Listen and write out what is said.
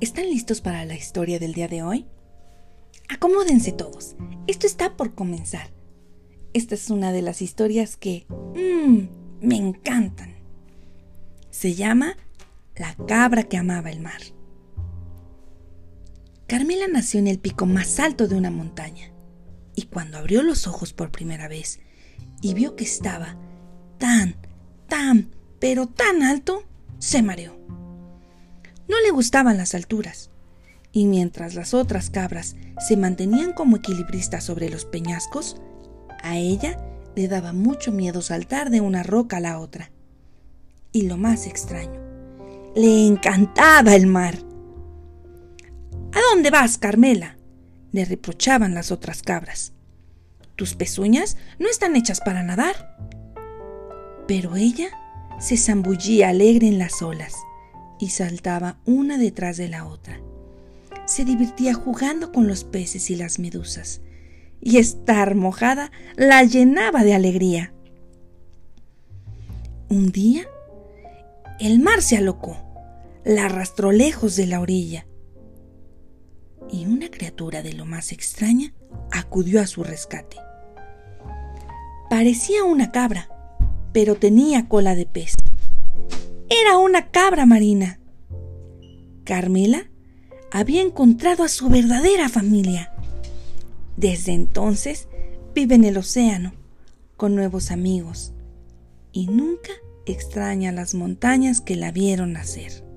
¿Están listos para la historia del día de hoy? Acomódense todos. Esto está por comenzar. Esta es una de las historias que mmm, me encantan. Se llama La cabra que amaba el mar. Carmela nació en el pico más alto de una montaña y cuando abrió los ojos por primera vez y vio que estaba tan, tan, pero tan alto, se mareó. No le gustaban las alturas, y mientras las otras cabras se mantenían como equilibristas sobre los peñascos, a ella le daba mucho miedo saltar de una roca a la otra. Y lo más extraño, le encantaba el mar. ¿A dónde vas, Carmela? le reprochaban las otras cabras. Tus pezuñas no están hechas para nadar. Pero ella se zambullía alegre en las olas y saltaba una detrás de la otra. Se divertía jugando con los peces y las medusas, y estar mojada la llenaba de alegría. Un día, el mar se alocó, la arrastró lejos de la orilla, y una criatura de lo más extraña acudió a su rescate. Parecía una cabra, pero tenía cola de pez. Era una cabra marina. Carmela había encontrado a su verdadera familia. Desde entonces vive en el océano, con nuevos amigos, y nunca extraña las montañas que la vieron nacer.